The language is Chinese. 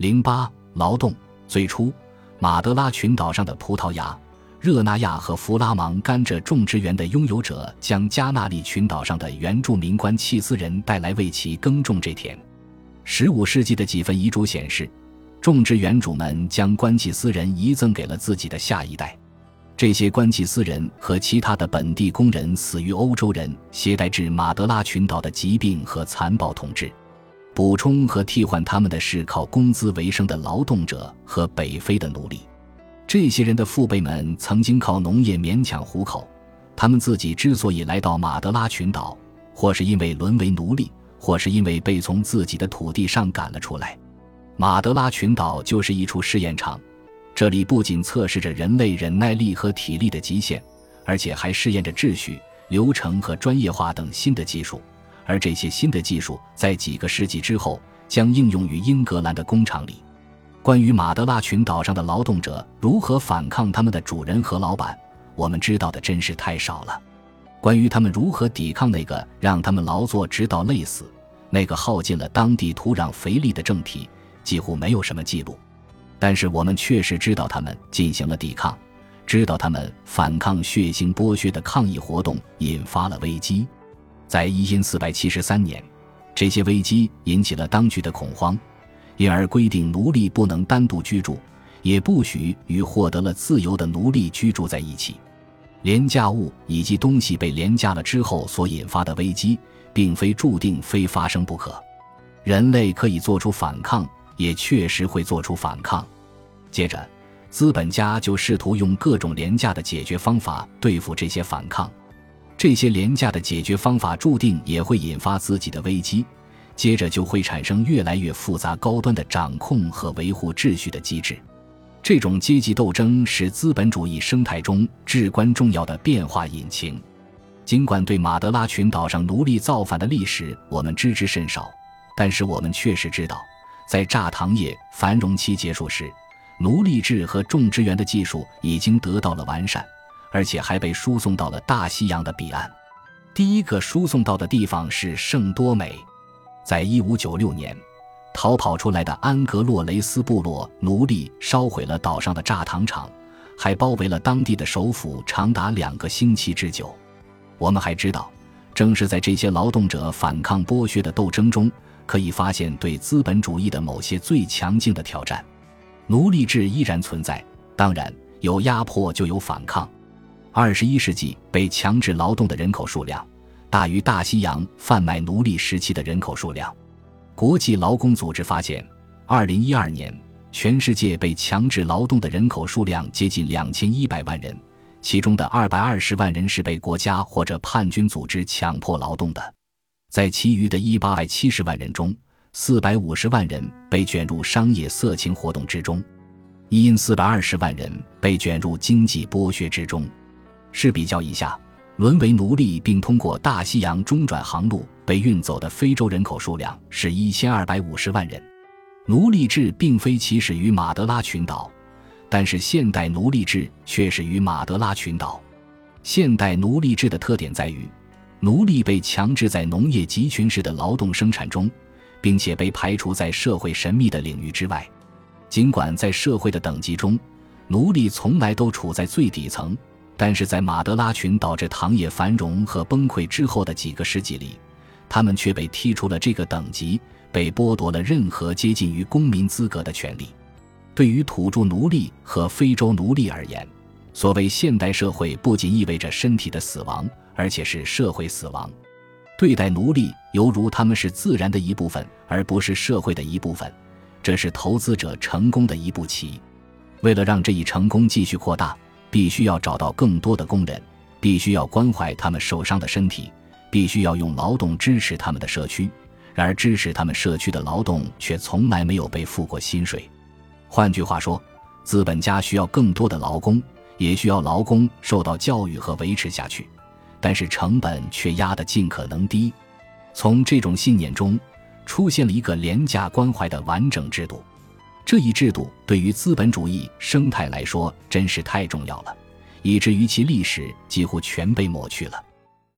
零八劳动最初，马德拉群岛上的葡萄牙、热那亚和弗拉芒甘蔗种植园的拥有者将加纳利群岛上的原住民关契斯人带来为其耕种这田。十五世纪的几份遗嘱显示，种植园主们将关契斯人遗赠给了自己的下一代。这些关契斯人和其他的本地工人死于欧洲人携带至马德拉群岛的疾病和残暴统治。补充和替换他们的是靠工资为生的劳动者和北非的奴隶。这些人的父辈们曾经靠农业勉强糊口。他们自己之所以来到马德拉群岛，或是因为沦为奴隶，或是因为被从自己的土地上赶了出来。马德拉群岛就是一处试验场，这里不仅测试着人类忍耐力和体力的极限，而且还试验着秩序、流程和专业化等新的技术。而这些新的技术在几个世纪之后将应用于英格兰的工厂里。关于马德拉群岛上的劳动者如何反抗他们的主人和老板，我们知道的真是太少了。关于他们如何抵抗那个让他们劳作直到累死、那个耗尽了当地土壤肥力的政体，几乎没有什么记录。但是我们确实知道他们进行了抵抗，知道他们反抗血腥剥削的抗议活动引发了危机。在一因四百七十三年，这些危机引起了当局的恐慌，因而规定奴隶不能单独居住，也不许与获得了自由的奴隶居住在一起。廉价物以及东西被廉价了之后所引发的危机，并非注定非发生不可。人类可以做出反抗，也确实会做出反抗。接着，资本家就试图用各种廉价的解决方法对付这些反抗。这些廉价的解决方法注定也会引发自己的危机，接着就会产生越来越复杂、高端的掌控和维护秩序的机制。这种阶级斗争是资本主义生态中至关重要的变化引擎。尽管对马德拉群岛上奴隶造反的历史我们知之甚少，但是我们确实知道，在榨糖业繁荣期结束时，奴隶制和种植园的技术已经得到了完善。而且还被输送到了大西洋的彼岸。第一个输送到的地方是圣多美。在一五九六年，逃跑出来的安格洛雷斯部落奴隶烧毁了岛上的榨糖厂，还包围了当地的首府长达两个星期之久。我们还知道，正是在这些劳动者反抗剥削的斗争中，可以发现对资本主义的某些最强劲的挑战。奴隶制依然存在，当然有压迫就有反抗。二十一世纪被强制劳动的人口数量大于大西洋贩卖奴隶时期的人口数量。国际劳工组织发现，二零一二年全世界被强制劳动的人口数量接近两千一百万人，其中的二百二十万人是被国家或者叛军组织强迫劳动的。在其余的一八百七十万人中，四百五十万人被卷入商业色情活动之中，因四百二十万人被卷入经济剥削之中。试比较一下，沦为奴隶并通过大西洋中转航路被运走的非洲人口数量是一千二百五十万人。奴隶制并非起始于马德拉群岛，但是现代奴隶制却始于马德拉群岛。现代奴隶制的特点在于，奴隶被强制在农业集群式的劳动生产中，并且被排除在社会神秘的领域之外。尽管在社会的等级中，奴隶从来都处在最底层。但是在马德拉群岛这糖业繁荣和崩溃之后的几个世纪里，他们却被踢出了这个等级，被剥夺了任何接近于公民资格的权利。对于土著奴隶和非洲奴隶而言，所谓现代社会不仅意味着身体的死亡，而且是社会死亡。对待奴隶犹如他们是自然的一部分，而不是社会的一部分，这是投资者成功的一步棋。为了让这一成功继续扩大。必须要找到更多的工人，必须要关怀他们受伤的身体，必须要用劳动支持他们的社区。然而，支持他们社区的劳动却从来没有被付过薪水。换句话说，资本家需要更多的劳工，也需要劳工受到教育和维持下去，但是成本却压得尽可能低。从这种信念中，出现了一个廉价关怀的完整制度。这一制度对于资本主义生态来说真是太重要了，以至于其历史几乎全被抹去了。